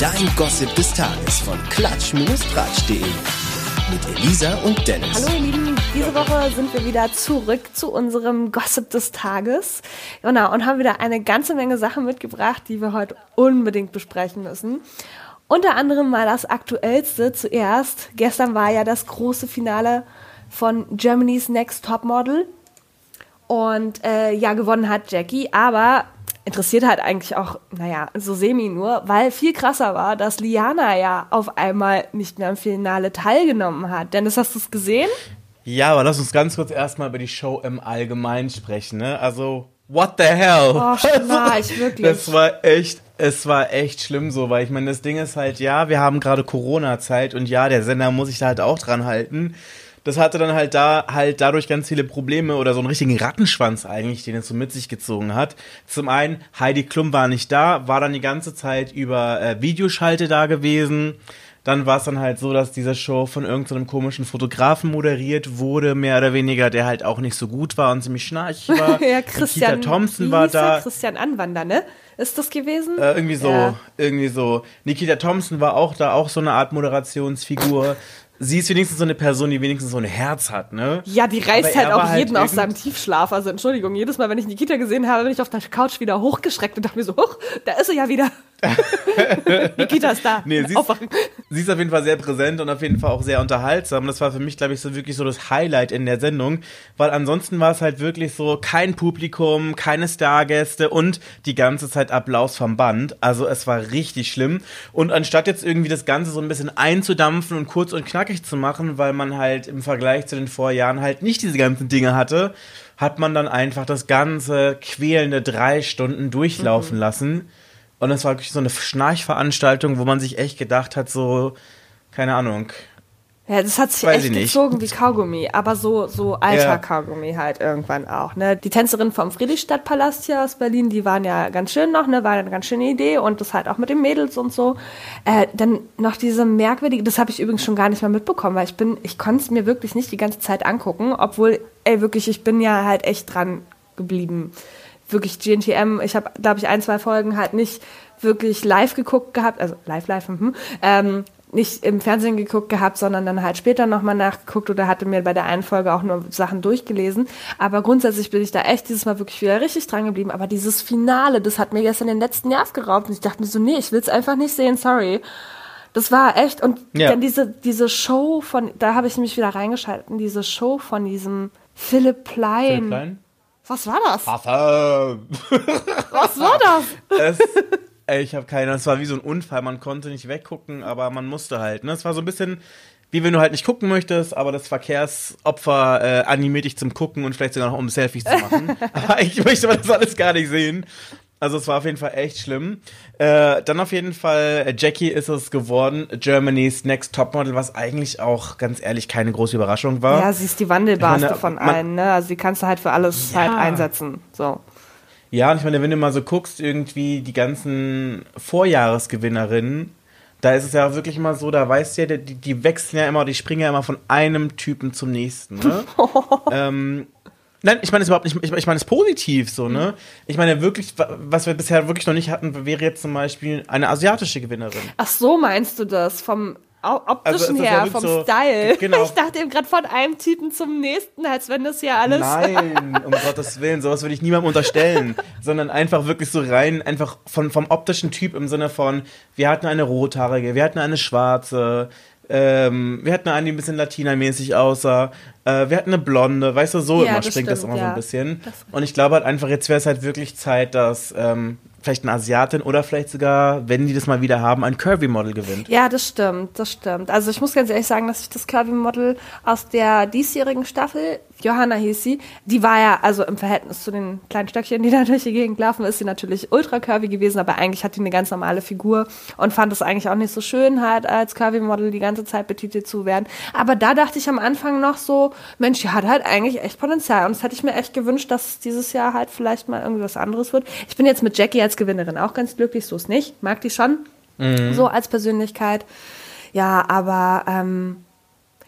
Dein Gossip des Tages von klatsch-tratsch.de. Mit Elisa und Dennis. Hallo ihr Lieben, diese Woche sind wir wieder zurück zu unserem Gossip des Tages. Genau, und haben wieder eine ganze Menge Sachen mitgebracht, die wir heute unbedingt besprechen müssen. Unter anderem mal das Aktuellste zuerst. Gestern war ja das große Finale von Germany's Next Top Model. Und äh, ja, gewonnen hat Jackie, aber interessiert halt eigentlich auch, naja, so semi nur, weil viel krasser war, dass Liana ja auf einmal nicht mehr im Finale teilgenommen hat. Dennis, hast du es gesehen? Ja, aber lass uns ganz kurz erstmal über die Show im Allgemeinen sprechen, ne? Also, what the hell? Oh, war ich wirklich. Das war echt, es war echt schlimm so, weil ich meine, das Ding ist halt, ja, wir haben gerade Corona-Zeit und ja, der Sender muss sich da halt auch dran halten das hatte dann halt da halt dadurch ganz viele Probleme oder so einen richtigen Rattenschwanz eigentlich, den es so mit sich gezogen hat. Zum einen, Heidi Klum war nicht da, war dann die ganze Zeit über äh, Videoschalte da gewesen. Dann war es dann halt so, dass diese Show von irgendeinem so komischen Fotografen moderiert wurde, mehr oder weniger, der halt auch nicht so gut war und ziemlich schnarchig war. ja, Christian Thompson war da. Christian Anwander, ne? Ist das gewesen? Äh, irgendwie so, ja. irgendwie so. Nikita Thompson war auch da, auch so eine Art Moderationsfigur sie ist wenigstens so eine Person, die wenigstens so ein Herz hat, ne? Ja, die reißt halt auch jeden halt aus seinem Tiefschlaf. Also Entschuldigung, jedes Mal, wenn ich Nikita gesehen habe, bin ich auf der Couch wieder hochgeschreckt und dachte mir so, huch, da ist sie ja wieder. Nikita ist da. Nee, sie ist, sie ist auf jeden Fall sehr präsent und auf jeden Fall auch sehr unterhaltsam. Das war für mich, glaube ich, so wirklich so das Highlight in der Sendung, weil ansonsten war es halt wirklich so kein Publikum, keine Stargäste und die ganze Zeit Applaus vom Band. Also es war richtig schlimm. Und anstatt jetzt irgendwie das Ganze so ein bisschen einzudampfen und kurz und knackig zu machen, weil man halt im Vergleich zu den Vorjahren halt nicht diese ganzen Dinge hatte, hat man dann einfach das ganze quälende drei Stunden durchlaufen mhm. lassen und es war wirklich so eine Schnarchveranstaltung, wo man sich echt gedacht hat, so, keine Ahnung. Ja, das hat sich Weiß echt gezogen wie Kaugummi, aber so, so alter ja. Kaugummi halt irgendwann auch, ne. Die Tänzerin vom Friedrichstadtpalast hier aus Berlin, die waren ja ganz schön noch, ne, war eine ganz schöne Idee und das halt auch mit den Mädels und so. Äh, dann noch diese merkwürdige, das habe ich übrigens schon gar nicht mehr mitbekommen, weil ich bin, ich konnte es mir wirklich nicht die ganze Zeit angucken, obwohl, ey, wirklich, ich bin ja halt echt dran geblieben wirklich GNTM, ich habe, glaube ich, ein, zwei Folgen halt nicht wirklich live geguckt gehabt, also live, live, hm, ähm, nicht im Fernsehen geguckt gehabt, sondern dann halt später nochmal nachgeguckt oder hatte mir bei der einen Folge auch nur Sachen durchgelesen. Aber grundsätzlich bin ich da echt dieses Mal wirklich wieder richtig dran geblieben. Aber dieses Finale, das hat mir gestern den letzten Nerv geraubt und ich dachte mir so, nee, ich will es einfach nicht sehen, sorry. Das war echt, und ja. dann diese, diese Show von, da habe ich mich wieder reingeschaltet, diese Show von diesem Philipp Plein. Philipp Plein? Was war das? Was war das? Es, ey, ich habe keine, es war wie so ein Unfall, man konnte nicht weggucken, aber man musste halt. Ne? Es war so ein bisschen wie wenn du halt nicht gucken möchtest, aber das Verkehrsopfer äh, animiert dich zum Gucken und vielleicht sogar noch um Selfies zu machen. aber ich möchte das alles gar nicht sehen. Also es war auf jeden Fall echt schlimm. Äh, dann auf jeden Fall, äh, Jackie ist es geworden, Germany's Next Topmodel, was eigentlich auch ganz ehrlich keine große Überraschung war. Ja, sie ist die Wandelbarste meine, von allen, ne? Also sie kannst du halt für alles ja. halt einsetzen. So. Ja, und ich meine, wenn du mal so guckst, irgendwie die ganzen Vorjahresgewinnerinnen, da ist es ja wirklich immer so, da weißt du ja, die, die wechseln ja immer, die springen ja immer von einem Typen zum nächsten. Ne? ähm, Nein, ich meine es überhaupt nicht, ich, ich meine es positiv so, ne? Ich meine wirklich, was wir bisher wirklich noch nicht hatten, wäre jetzt zum Beispiel eine asiatische Gewinnerin. Ach so, meinst du das? Vom optischen also, her, vom so, Style. Genau. Ich dachte eben gerade von einem Typen zum nächsten, als wenn das ja alles. Nein, um Gottes Willen, sowas würde ich niemandem unterstellen. sondern einfach wirklich so rein, einfach von, vom optischen Typ im Sinne von, wir hatten eine rothaarige, wir hatten eine schwarze, ähm, wir hatten eine, die ein bisschen latinamäßig aussah. Äh, wir hatten eine blonde, weißt du, so ja, immer springt stimmt, das immer ja. so ein bisschen. Und ich glaube halt einfach, jetzt wäre es halt wirklich Zeit, dass ähm, vielleicht eine Asiatin oder vielleicht sogar, wenn die das mal wieder haben, ein Curvy-Model gewinnt. Ja, das stimmt, das stimmt. Also ich muss ganz ehrlich sagen, dass ich das Curvy-Model aus der diesjährigen Staffel, Johanna hieß sie, die war ja, also im Verhältnis zu den kleinen Stöckchen, die da durch die Gegend laufen, ist sie natürlich ultra curvy gewesen, aber eigentlich hat die eine ganz normale Figur und fand es eigentlich auch nicht so schön, halt als Curvy-Model die ganze Zeit betitelt zu werden. Aber da dachte ich am Anfang noch so, Mensch, die hat halt eigentlich echt Potenzial und das hätte ich mir echt gewünscht, dass dieses Jahr halt vielleicht mal irgendwas anderes wird. Ich bin jetzt mit Jackie als Gewinnerin auch ganz glücklich, so ist nicht. Mag die schon. Mhm. So als Persönlichkeit. Ja, aber ähm,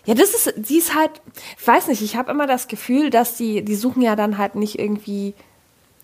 ja, das ist, die ist halt, ich weiß nicht, ich habe immer das Gefühl, dass die, die suchen ja dann halt nicht irgendwie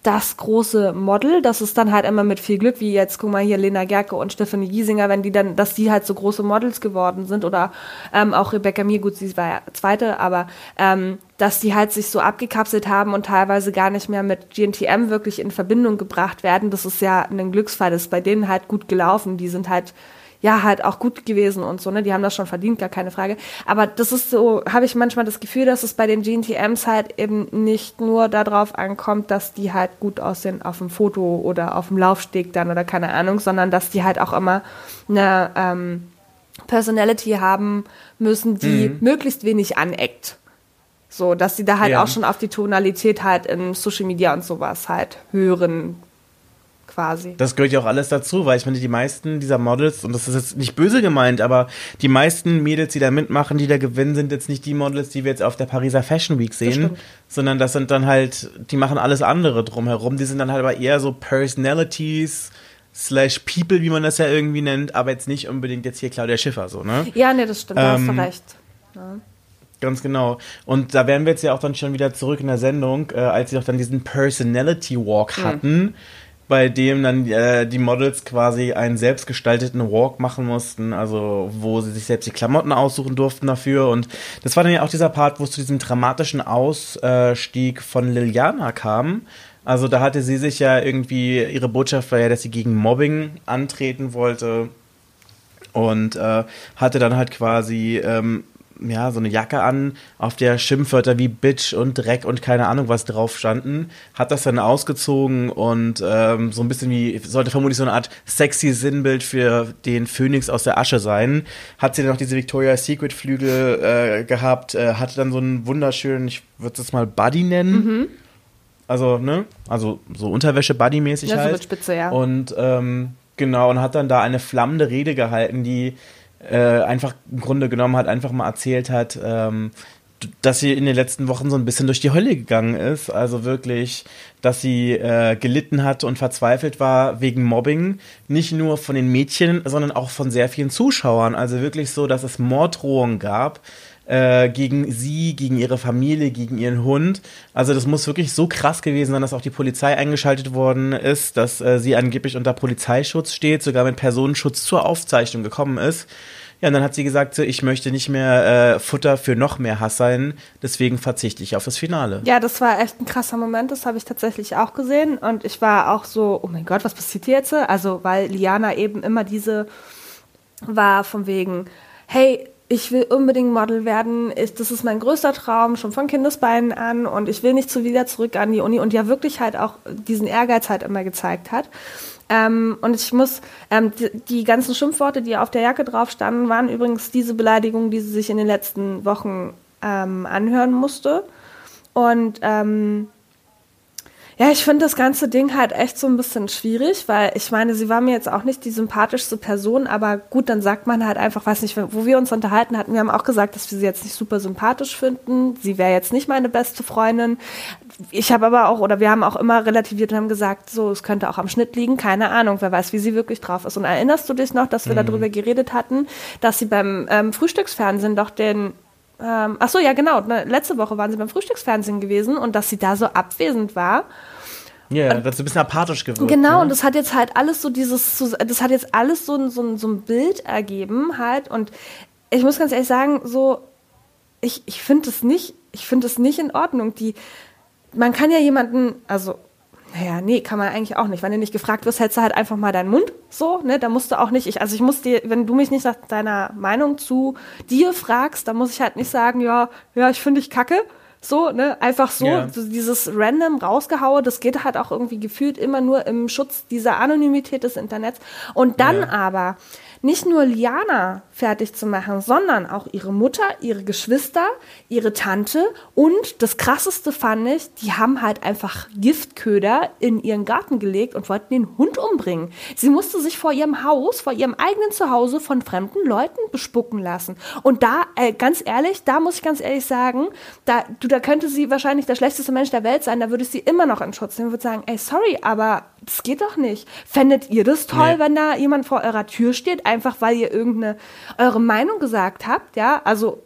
das große Model. Das ist dann halt immer mit viel Glück, wie jetzt, guck mal hier, Lena Gerke und Stephanie Giesinger, wenn die dann, dass die halt so große Models geworden sind oder ähm, auch Rebecca Mir, gut, sie war ja zweite, aber ähm, dass die halt sich so abgekapselt haben und teilweise gar nicht mehr mit GNTM wirklich in Verbindung gebracht werden. Das ist ja ein Glücksfall, das ist bei denen halt gut gelaufen. Die sind halt ja halt auch gut gewesen und so, ne? Die haben das schon verdient, gar keine Frage. Aber das ist so, habe ich manchmal das Gefühl, dass es bei den GNTMs halt eben nicht nur darauf ankommt, dass die halt gut aussehen auf dem Foto oder auf dem Laufsteg dann oder keine Ahnung, sondern dass die halt auch immer eine ähm, Personality haben müssen, die mhm. möglichst wenig aneckt. So, dass sie da halt ja. auch schon auf die Tonalität halt in Social Media und sowas halt hören quasi. Das gehört ja auch alles dazu, weil ich finde, die meisten dieser Models, und das ist jetzt nicht böse gemeint, aber die meisten Mädels, die da mitmachen, die da gewinnen, sind jetzt nicht die Models, die wir jetzt auf der Pariser Fashion Week sehen, das sondern das sind dann halt, die machen alles andere drumherum. Die sind dann halt aber eher so Personalities, slash People, wie man das ja irgendwie nennt, aber jetzt nicht unbedingt jetzt hier Claudia Schiffer, so, ne? Ja, ne, das stimmt, da hast du ähm, recht. Ja. Ganz genau. Und da wären wir jetzt ja auch dann schon wieder zurück in der Sendung, äh, als sie auch dann diesen Personality Walk mhm. hatten. Bei dem dann äh, die Models quasi einen selbstgestalteten Walk machen mussten, also wo sie sich selbst die Klamotten aussuchen durften dafür. Und das war dann ja auch dieser Part, wo es zu diesem dramatischen Ausstieg von Liliana kam. Also da hatte sie sich ja irgendwie, ihre Botschaft war ja, dass sie gegen Mobbing antreten wollte und äh, hatte dann halt quasi ähm, ja, so eine Jacke an, auf der Schimpfwörter wie Bitch und Dreck und keine Ahnung was drauf standen, hat das dann ausgezogen und ähm, so ein bisschen wie, sollte vermutlich so eine Art sexy Sinnbild für den Phönix aus der Asche sein. Hat sie dann noch diese Victoria's Secret Flügel äh, gehabt, äh, hatte dann so einen wunderschönen, ich würde es mal Buddy nennen. Mhm. Also, ne? Also so Unterwäsche-Buddy-mäßig ja, halt. So mit Spitze, ja. Und ähm, genau, und hat dann da eine flammende Rede gehalten, die äh, einfach im Grunde genommen hat, einfach mal erzählt hat, ähm, dass sie in den letzten Wochen so ein bisschen durch die Hölle gegangen ist. Also wirklich, dass sie äh, gelitten hat und verzweifelt war wegen Mobbing. Nicht nur von den Mädchen, sondern auch von sehr vielen Zuschauern. Also wirklich so, dass es Morddrohungen gab äh, gegen sie, gegen ihre Familie, gegen ihren Hund. Also das muss wirklich so krass gewesen sein, dass auch die Polizei eingeschaltet worden ist, dass äh, sie angeblich unter Polizeischutz steht, sogar mit Personenschutz zur Aufzeichnung gekommen ist. Ja, und dann hat sie gesagt, so, ich möchte nicht mehr äh, Futter für noch mehr Hass sein, deswegen verzichte ich auf das Finale. Ja, das war echt ein krasser Moment, das habe ich tatsächlich auch gesehen und ich war auch so, oh mein Gott, was passiert hier jetzt? Also, weil Liana eben immer diese war von wegen, hey, ich will unbedingt Model werden, ist, das ist mein größter Traum, schon von Kindesbeinen an und ich will nicht zu wieder zurück an die Uni und ja wirklich halt auch diesen Ehrgeiz halt immer gezeigt hat. Ähm, und ich muss, ähm, die, die, ganzen Schimpfworte, die auf der Jacke drauf standen, waren übrigens diese Beleidigungen, die sie sich in den letzten Wochen ähm, anhören musste. Und ähm, ja, ich finde das ganze Ding halt echt so ein bisschen schwierig, weil ich meine, sie war mir jetzt auch nicht die sympathischste Person, aber gut, dann sagt man halt einfach, weiß nicht, wo wir uns unterhalten hatten, wir haben auch gesagt, dass wir sie jetzt nicht super sympathisch finden. Sie wäre jetzt nicht meine beste Freundin. Ich habe aber auch, oder wir haben auch immer relativiert und haben gesagt, so, es könnte auch am Schnitt liegen, keine Ahnung, wer weiß, wie sie wirklich drauf ist. Und erinnerst du dich noch, dass wir mhm. darüber geredet hatten, dass sie beim ähm, Frühstücksfernsehen doch den ähm, ach so, ja, genau. Ne, letzte Woche waren sie beim Frühstücksfernsehen gewesen und dass sie da so abwesend war. Ja, yeah, das ist ein bisschen apathisch geworden. Genau, ne? und das hat jetzt halt alles so dieses, das hat jetzt alles so, so, so ein Bild ergeben halt. Und ich muss ganz ehrlich sagen, so, ich, ich finde es nicht, ich finde es nicht in Ordnung. Die, man kann ja jemanden, also naja, nee, kann man eigentlich auch nicht. Wenn du nicht gefragt wirst, hältst du halt einfach mal deinen Mund so, ne? Da musst du auch nicht, ich, also ich muss dir, wenn du mich nicht nach deiner Meinung zu dir fragst, dann muss ich halt nicht sagen, ja, ja, ich finde dich kacke. So, ne, einfach so, yeah. so dieses random rausgehaue, das geht halt auch irgendwie gefühlt immer nur im Schutz dieser Anonymität des Internets. Und dann yeah. aber nicht nur Liana fertig zu machen, sondern auch ihre Mutter, ihre Geschwister, ihre Tante und das krasseste fand ich, die haben halt einfach Giftköder in ihren Garten gelegt und wollten den Hund umbringen. Sie musste sich vor ihrem Haus, vor ihrem eigenen Zuhause von fremden Leuten bespucken lassen. Und da, äh, ganz ehrlich, da muss ich ganz ehrlich sagen, da, du, da könnte sie wahrscheinlich der schlechteste Mensch der Welt sein, da würde ich sie immer noch in Schutz nehmen, würde sagen, ey, sorry, aber das geht doch nicht. Fändet ihr das toll, nee. wenn da jemand vor eurer Tür steht, einfach weil ihr irgendeine eure Meinung gesagt habt, ja? Also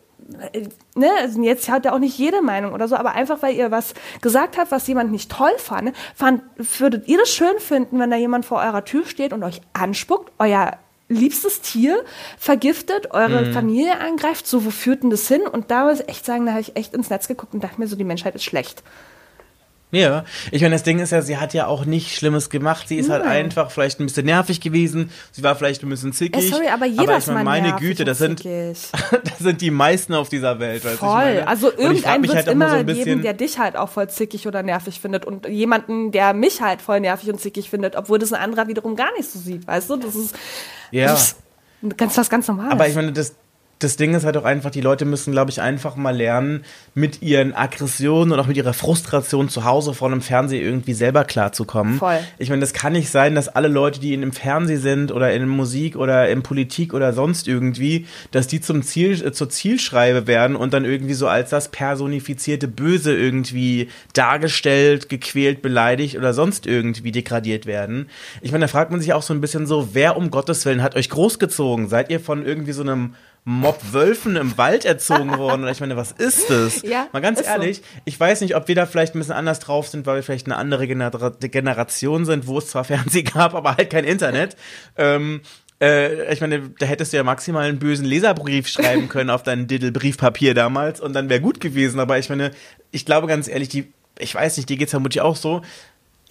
äh, ne, also jetzt hat er auch nicht jede Meinung oder so, aber einfach weil ihr was gesagt habt, was jemand nicht toll fand, fand, würdet ihr das schön finden, wenn da jemand vor eurer Tür steht und euch anspuckt, euer liebstes Tier vergiftet, eure mhm. Familie angreift, so wo führt denn das hin? Und da muss ich echt sagen, da habe ich echt ins Netz geguckt und dachte mir so, die Menschheit ist schlecht. Ja, ich meine, das Ding ist ja, sie hat ja auch nichts Schlimmes gemacht. Sie ist halt Nein. halt einfach vielleicht ein bisschen nervig gewesen. Sie war vielleicht ein bisschen zickig. Äh, sorry, aber jeder aber ich meine, meine Güte, das sind, das sind die meisten auf dieser Welt. Voll. Also irgendein wird halt immer so geben, der dich halt auch voll zickig oder nervig findet und jemanden, der mich halt voll nervig und zickig findet, obwohl das ein anderer wiederum gar nicht so sieht, weißt du? Das ist, ja. das ist ganz, was ganz Normales. Aber ich meine, das, das Ding ist halt auch einfach, die Leute müssen, glaube ich, einfach mal lernen, mit ihren Aggressionen und auch mit ihrer Frustration zu Hause vor einem Fernseher irgendwie selber klarzukommen. Voll. Ich meine, das kann nicht sein, dass alle Leute, die in dem Fernsehen sind oder in Musik oder in Politik oder sonst irgendwie, dass die zum Ziel, äh, zur Zielschreibe werden und dann irgendwie so als das personifizierte Böse irgendwie dargestellt, gequält, beleidigt oder sonst irgendwie degradiert werden. Ich meine, da fragt man sich auch so ein bisschen so, wer um Gottes Willen hat euch großgezogen? Seid ihr von irgendwie so einem Mob Wölfen im Wald erzogen worden. Oder ich meine, was ist das? Ja, Mal ganz ehrlich, so. ich weiß nicht, ob wir da vielleicht ein bisschen anders drauf sind, weil wir vielleicht eine andere Genera Generation sind, wo es zwar Fernsehen gab, aber halt kein Internet. ähm, äh, ich meine, da hättest du ja maximal einen bösen Leserbrief schreiben können auf dein Diddle-Briefpapier damals und dann wäre gut gewesen. Aber ich meine, ich glaube ganz ehrlich, die, ich weiß nicht, dir geht's vermutlich auch so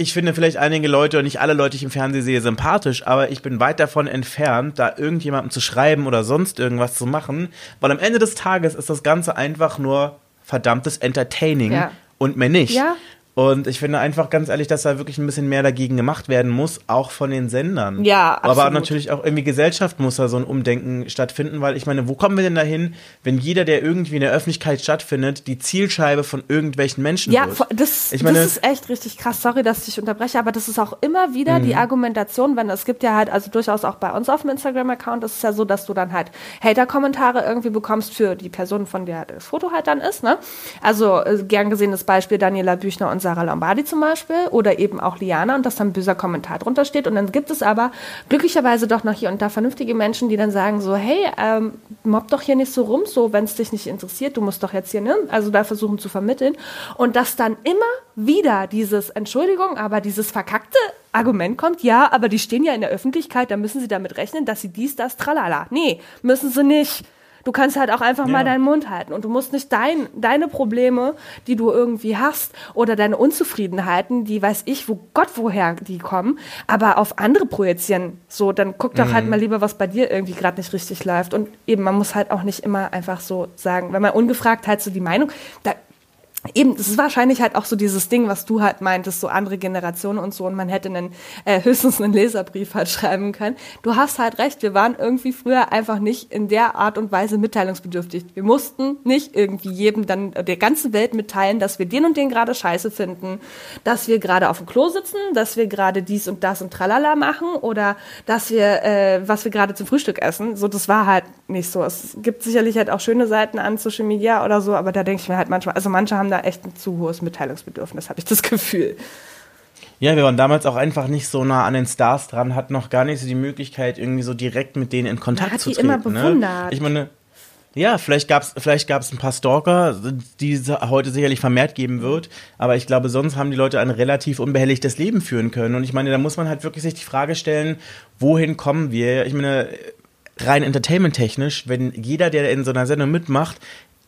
ich finde vielleicht einige Leute und nicht alle Leute, die ich im Fernsehen sehe, sympathisch, aber ich bin weit davon entfernt, da irgendjemandem zu schreiben oder sonst irgendwas zu machen, weil am Ende des Tages ist das Ganze einfach nur verdammtes Entertaining ja. und mehr nicht. Ja. Und ich finde einfach ganz ehrlich, dass da wirklich ein bisschen mehr dagegen gemacht werden muss, auch von den Sendern. Ja, absolut. Aber natürlich auch irgendwie Gesellschaft muss da so ein Umdenken stattfinden, weil ich meine, wo kommen wir denn dahin, wenn jeder, der irgendwie in der Öffentlichkeit stattfindet, die Zielscheibe von irgendwelchen Menschen ja, wird? Ja, das, ich meine, das ist echt richtig krass. Sorry, dass ich unterbreche, aber das ist auch immer wieder mhm. die Argumentation, wenn es gibt ja halt, also durchaus auch bei uns auf dem Instagram-Account, ist es ja so, dass du dann halt Hater-Kommentare irgendwie bekommst für die Person, von der das Foto halt dann ist, ne? Also äh, gern gesehenes Beispiel Daniela Büchner und Sarah Lombardi zum Beispiel oder eben auch Liana und dass dann ein böser Kommentar drunter steht. Und dann gibt es aber glücklicherweise doch noch hier und da vernünftige Menschen, die dann sagen so, hey, ähm, mobb doch hier nicht so rum, so wenn es dich nicht interessiert, du musst doch jetzt hier, ne? Also da versuchen zu vermitteln. Und dass dann immer wieder dieses, Entschuldigung, aber dieses verkackte Argument kommt, ja, aber die stehen ja in der Öffentlichkeit, da müssen sie damit rechnen, dass sie dies, das, tralala. Nee, müssen sie nicht. Du kannst halt auch einfach ja. mal deinen Mund halten und du musst nicht dein, deine Probleme, die du irgendwie hast oder deine Unzufriedenheiten, die weiß ich, wo Gott woher die kommen, aber auf andere projizieren. So, dann guck doch halt mhm. halt mal lieber, was bei dir irgendwie gerade nicht richtig läuft. Und eben, man muss halt auch nicht immer einfach so sagen, wenn man ungefragt halt so die Meinung, da eben, das ist wahrscheinlich halt auch so dieses Ding, was du halt meintest, so andere Generationen und so, und man hätte einen, äh, höchstens einen Leserbrief halt schreiben können. Du hast halt recht, wir waren irgendwie früher einfach nicht in der Art und Weise mitteilungsbedürftig. Wir mussten nicht irgendwie jedem dann der ganzen Welt mitteilen, dass wir den und den gerade scheiße finden, dass wir gerade auf dem Klo sitzen, dass wir gerade dies und das und tralala machen oder dass wir, äh, was wir gerade zum Frühstück essen. So, das war halt nicht so. Es gibt sicherlich halt auch schöne Seiten an Social Media oder so, aber da denke ich mir halt manchmal, also manche haben da echt ein zu hohes Mitteilungsbedürfnis, habe ich das Gefühl. Ja, wir waren damals auch einfach nicht so nah an den Stars dran, hatten noch gar nicht so die Möglichkeit, irgendwie so direkt mit denen in Kontakt zu treten. Immer ne? bewundert. Ne? Ich meine, ja, vielleicht gab's vielleicht gab's ein paar Stalker, die es heute sicherlich vermehrt geben wird, aber ich glaube, sonst haben die Leute ein relativ unbehelligtes Leben führen können. Und ich meine, da muss man halt wirklich sich die Frage stellen, wohin kommen wir? Ich meine, rein entertainment-technisch, wenn jeder, der in so einer Sendung mitmacht,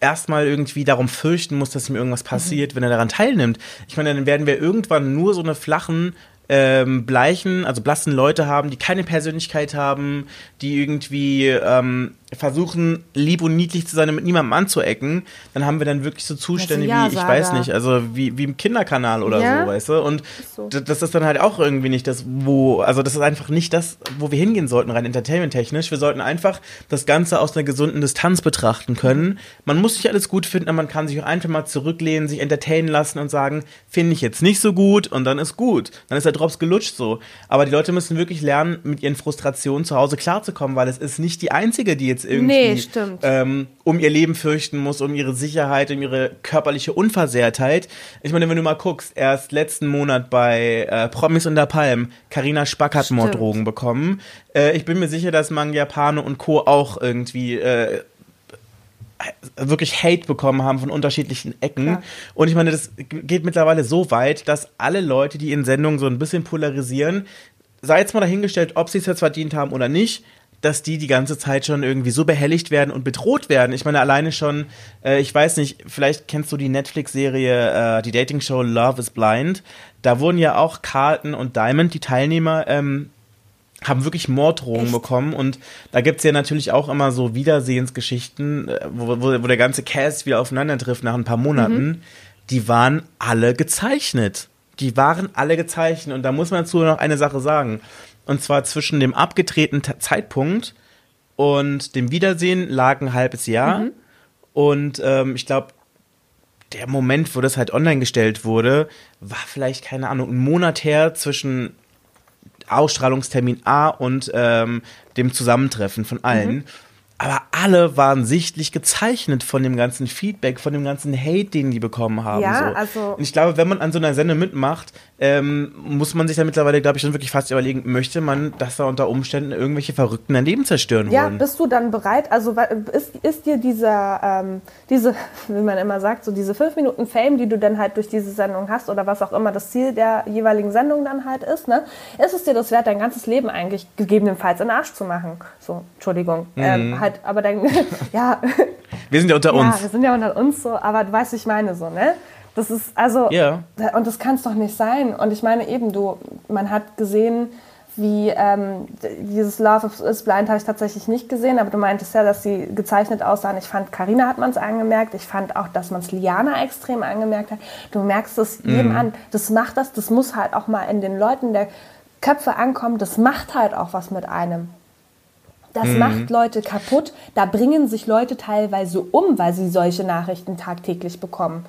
erstmal irgendwie darum fürchten muss, dass ihm irgendwas passiert, mhm. wenn er daran teilnimmt. Ich meine, dann werden wir irgendwann nur so eine flachen ähm, bleichen, also blassen Leute haben, die keine Persönlichkeit haben, die irgendwie ähm, versuchen, lieb und niedlich zu sein und mit niemandem anzuecken, dann haben wir dann wirklich so Zustände ja, wie, ich weiß nicht, also wie, wie im Kinderkanal oder ja? so, weißt du? Und so. das ist dann halt auch irgendwie nicht das, wo, also das ist einfach nicht das, wo wir hingehen sollten, rein entertainment-technisch. Wir sollten einfach das Ganze aus einer gesunden Distanz betrachten können. Man muss sich alles gut finden, aber man kann sich auch einfach mal zurücklehnen, sich entertainen lassen und sagen, finde ich jetzt nicht so gut und dann ist gut. Dann ist der Drops gelutscht so. Aber die Leute müssen wirklich lernen, mit ihren Frustrationen zu Hause klarzukommen, weil es ist nicht die einzige, die jetzt jetzt irgendwie nee, ähm, um ihr Leben fürchten muss, um ihre Sicherheit, um ihre körperliche Unversehrtheit. Ich meine, wenn du mal guckst, erst letzten Monat bei äh, Promis unter Palm, Carina Spack hat Morddrogen bekommen. Äh, ich bin mir sicher, dass Mangiapane und Co. auch irgendwie äh, wirklich Hate bekommen haben von unterschiedlichen Ecken. Ja. Und ich meine, das geht mittlerweile so weit, dass alle Leute, die in Sendungen so ein bisschen polarisieren, sei jetzt mal dahingestellt, ob sie es jetzt verdient haben oder nicht, dass die die ganze Zeit schon irgendwie so behelligt werden und bedroht werden. Ich meine, alleine schon, äh, ich weiß nicht, vielleicht kennst du die Netflix-Serie, äh, die Dating-Show Love is Blind. Da wurden ja auch Carlton und Diamond, die Teilnehmer, ähm, haben wirklich Morddrohungen Echt? bekommen und da gibt's ja natürlich auch immer so Wiedersehensgeschichten, äh, wo, wo, wo der ganze Cast wieder aufeinander trifft nach ein paar Monaten. Mhm. Die waren alle gezeichnet. Die waren alle gezeichnet und da muss man dazu noch eine Sache sagen. Und zwar zwischen dem abgedrehten Zeitpunkt und dem Wiedersehen lag ein halbes Jahr. Mhm. Und ähm, ich glaube, der Moment, wo das halt online gestellt wurde, war vielleicht, keine Ahnung, ein Monat her zwischen Ausstrahlungstermin A und ähm, dem Zusammentreffen von allen. Mhm aber alle waren sichtlich gezeichnet von dem ganzen Feedback, von dem ganzen Hate, den die bekommen haben. Ja, so. also. Und ich glaube, wenn man an so einer Sendung mitmacht, ähm, muss man sich da mittlerweile, glaube ich, schon wirklich fast überlegen, möchte man, dass da unter Umständen irgendwelche Verrückten ein Leben zerstören ja, wollen? Ja, bist du dann bereit? Also ist, ist dir dieser, ähm, diese, wie man immer sagt, so diese fünf Minuten Fame, die du dann halt durch diese Sendung hast oder was auch immer das Ziel der jeweiligen Sendung dann halt ist, ne? Ist es dir das wert, dein ganzes Leben eigentlich gegebenenfalls in den Arsch zu machen? So, Entschuldigung. Mhm. Ähm, halt, aber dann, ja. Wir sind ja unter uns. Ja, wir sind ja unter uns so, aber du weißt, ich meine so, ne? Das ist, also, ja. und das kann es doch nicht sein. Und ich meine eben, du, man hat gesehen, wie ähm, dieses Love is Blind habe ich tatsächlich nicht gesehen, aber du meintest ja, dass sie gezeichnet aussahen. Ich fand, Karina hat man es angemerkt. Ich fand auch, dass man es Liana extrem angemerkt hat. Du merkst es jedem mm. an. Das macht das, das muss halt auch mal in den Leuten der Köpfe ankommen. Das macht halt auch was mit einem. Das mm. macht Leute kaputt. Da bringen sich Leute teilweise um, weil sie solche Nachrichten tagtäglich bekommen.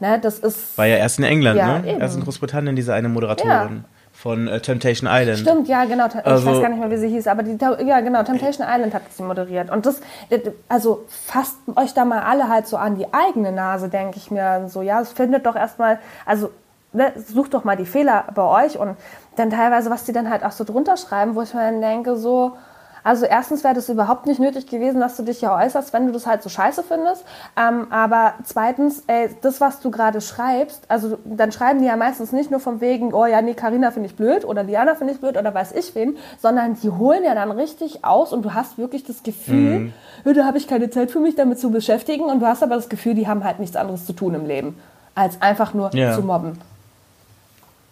Ne, das ist. War ja erst in England, ja, ne? Eben. Erst in Großbritannien diese eine Moderatorin. Ja. Von äh, Temptation Island. Stimmt, ja, genau. Ich also, weiß gar nicht mehr, wie sie hieß, aber die, ja, genau, Temptation Island hat sie moderiert. Und das, also fasst euch da mal alle halt so an die eigene Nase, denke ich mir. So, ja, es findet doch erstmal, also ne, sucht doch mal die Fehler bei euch und dann teilweise, was die dann halt auch so drunter schreiben, wo ich mir dann denke, so, also erstens wäre das überhaupt nicht nötig gewesen, dass du dich ja äußerst, wenn du das halt so scheiße findest. Ähm, aber zweitens, ey, das, was du gerade schreibst, also dann schreiben die ja meistens nicht nur von wegen, oh ja, nee, Carina finde ich blöd oder Diana finde ich blöd oder weiß ich wen, sondern die holen ja dann richtig aus und du hast wirklich das Gefühl, mhm. da habe ich keine Zeit für mich damit zu beschäftigen und du hast aber das Gefühl, die haben halt nichts anderes zu tun im Leben, als einfach nur ja. zu mobben.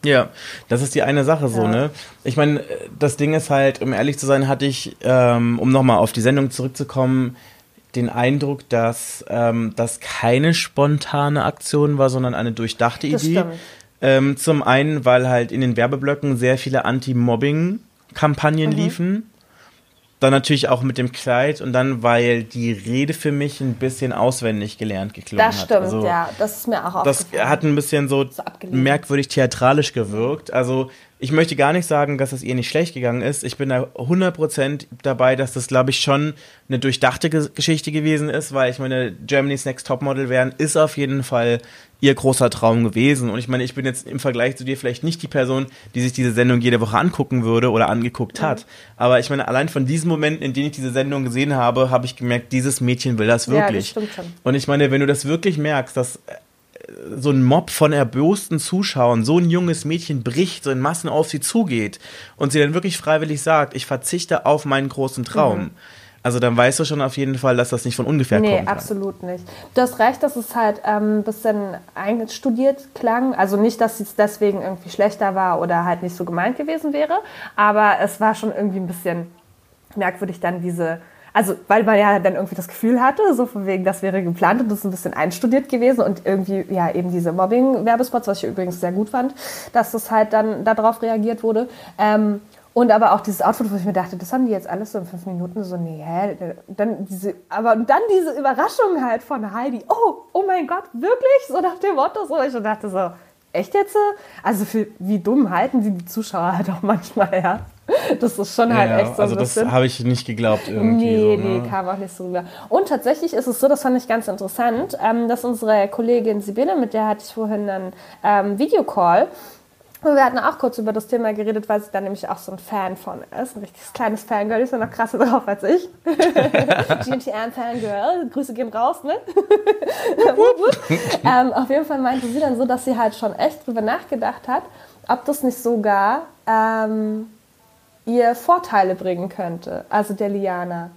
Ja, das ist die eine Sache so, ja. ne? Ich meine, das Ding ist halt, um ehrlich zu sein, hatte ich, ähm, um nochmal auf die Sendung zurückzukommen, den Eindruck, dass ähm, das keine spontane Aktion war, sondern eine durchdachte Idee. Ähm, zum einen, weil halt in den Werbeblöcken sehr viele Anti-Mobbing-Kampagnen mhm. liefen dann natürlich auch mit dem Kleid und dann, weil die Rede für mich ein bisschen auswendig gelernt geklungen hat. Das stimmt, also, ja. Das ist mir auch aufgefallen. Das hat ein bisschen so, so merkwürdig theatralisch gewirkt. Also ich möchte gar nicht sagen, dass es ihr nicht schlecht gegangen ist. Ich bin da 100% dabei, dass das, glaube ich, schon eine durchdachte Geschichte gewesen ist, weil ich meine, Germany's Next Topmodel werden ist auf jeden Fall ihr großer Traum gewesen. Und ich meine, ich bin jetzt im Vergleich zu dir vielleicht nicht die Person, die sich diese Sendung jede Woche angucken würde oder angeguckt hat. Mhm. Aber ich meine, allein von diesen Momenten, in denen ich diese Sendung gesehen habe, habe ich gemerkt, dieses Mädchen will das wirklich. Ja, das stimmt schon. Und ich meine, wenn du das wirklich merkst, dass so ein Mob von erbosten Zuschauern so ein junges Mädchen bricht, so in Massen auf sie zugeht und sie dann wirklich freiwillig sagt, ich verzichte auf meinen großen Traum. Mhm. Also dann weißt du schon auf jeden Fall, dass das nicht von ungefähr nee, kommt. Nee, absolut nicht. Du hast recht, dass es halt ähm, ein bisschen einstudiert klang. Also nicht, dass es deswegen irgendwie schlechter war oder halt nicht so gemeint gewesen wäre, aber es war schon irgendwie ein bisschen merkwürdig dann diese also weil man ja dann irgendwie das Gefühl hatte, so von wegen, das wäre geplant und das ist ein bisschen einstudiert gewesen und irgendwie ja eben diese Mobbing-Werbespots, was ich übrigens sehr gut fand, dass das halt dann darauf reagiert wurde. Ähm, und aber auch dieses Outfit, wo ich mir dachte, das haben die jetzt alles so in fünf Minuten so, nee, hä? Dann diese, aber dann diese Überraschung halt von Heidi, oh, oh mein Gott, wirklich? So nach dem Motto, so. Ich dachte so, echt jetzt? Also für, wie dumm halten sie die Zuschauer halt auch manchmal, ja. Das ist schon halt ja, echt so Also das habe ich nicht geglaubt irgendwie. Nee, so, ne? nee, kam auch nicht so rüber. Und tatsächlich ist es so, das fand ich ganz interessant, ähm, dass unsere Kollegin Sibylle, mit der hatte ich vorhin einen ähm, Videocall, Und wir hatten auch kurz über das Thema geredet, weil sie da nämlich auch so ein Fan von ist. Ein richtiges kleines Fangirl, die ist ja noch krasser drauf als ich. GNTM Fangirl, Grüße gehen raus, ne? ähm, auf jeden Fall meinte sie dann so, dass sie halt schon echt drüber nachgedacht hat, ob das nicht sogar ähm, ihr Vorteile bringen könnte, also der Liana.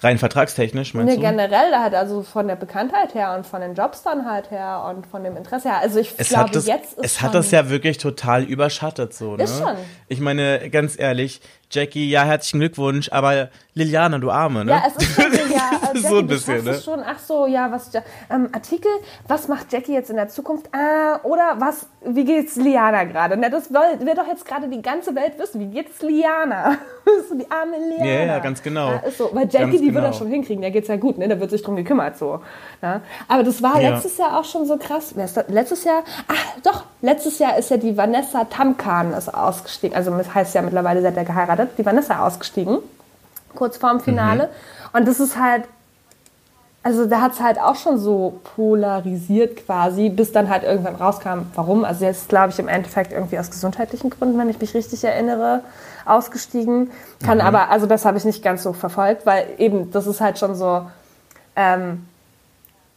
Rein vertragstechnisch, meinst nee, du? generell halt, also von der Bekanntheit her und von den Jobs dann halt her und von dem Interesse her. Also ich es glaube, das, jetzt ist Es hat das ja wirklich total überschattet so, ne? Ist schon. Ich meine, ganz ehrlich, Jackie, ja, herzlichen Glückwunsch, aber Liliana, du Arme, ne? Ja, es ist schon, ja, Jackie, so ein bisschen, ne? schon, ach so, ja, was, ähm, Artikel, was macht Jackie jetzt in der Zukunft? Äh, oder was, wie geht's Liana gerade? Ne, das wird doch jetzt gerade die ganze Welt wissen, wie geht's Liana? so die arme Liana. Ja, ja, ganz genau. Ja, ist so, weil Jackie, ganz die genau. wird das schon hinkriegen, der geht's ja gut, ne, da wird sich drum gekümmert, so. Ne? Aber das war ja. letztes Jahr auch schon so krass. Wer ist das? Letztes Jahr, ach, doch, letztes Jahr ist ja die Vanessa Tamkan ist ausgestiegen, also das heißt ja mittlerweile, sie hat ja geheiratet, die Vanessa ausgestiegen, kurz vorm Finale. Mhm. Und das ist halt, also da hat es halt auch schon so polarisiert quasi, bis dann halt irgendwann rauskam, warum. Also jetzt glaube ich im Endeffekt irgendwie aus gesundheitlichen Gründen, wenn ich mich richtig erinnere, ausgestiegen. Kann mhm. aber, also das habe ich nicht ganz so verfolgt, weil eben, das ist halt schon so, ähm,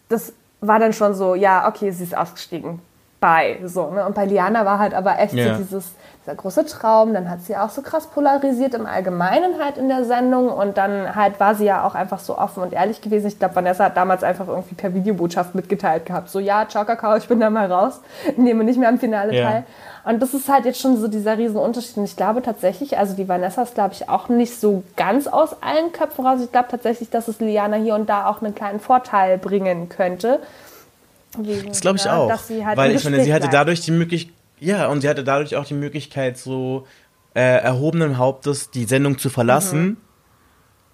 das war dann schon so, ja, okay, sie ist ausgestiegen. Bye. So, ne? Und bei Liana war halt aber echt yeah. so dieses, dieser große Traum. Dann hat sie auch so krass polarisiert im Allgemeinen halt in der Sendung. Und dann halt war sie ja auch einfach so offen und ehrlich gewesen. Ich glaube, Vanessa hat damals einfach irgendwie per Videobotschaft mitgeteilt gehabt. So, ja, ciao Kakao, ich bin da mal raus. Nehme nicht mehr am Finale ja. teil. Und das ist halt jetzt schon so dieser Riesenunterschied. Und ich glaube tatsächlich, also die Vanessa ist, glaube ich, auch nicht so ganz aus allen Köpfen raus. Ich glaube tatsächlich, dass es Liana hier und da auch einen kleinen Vorteil bringen könnte. Wegen, das glaube ich ja, auch. Halt weil ich meine, sie hatte dadurch die Möglichkeit, ja, und sie hatte dadurch auch die Möglichkeit, so äh, erhobenen Hauptes die Sendung zu verlassen. Mhm.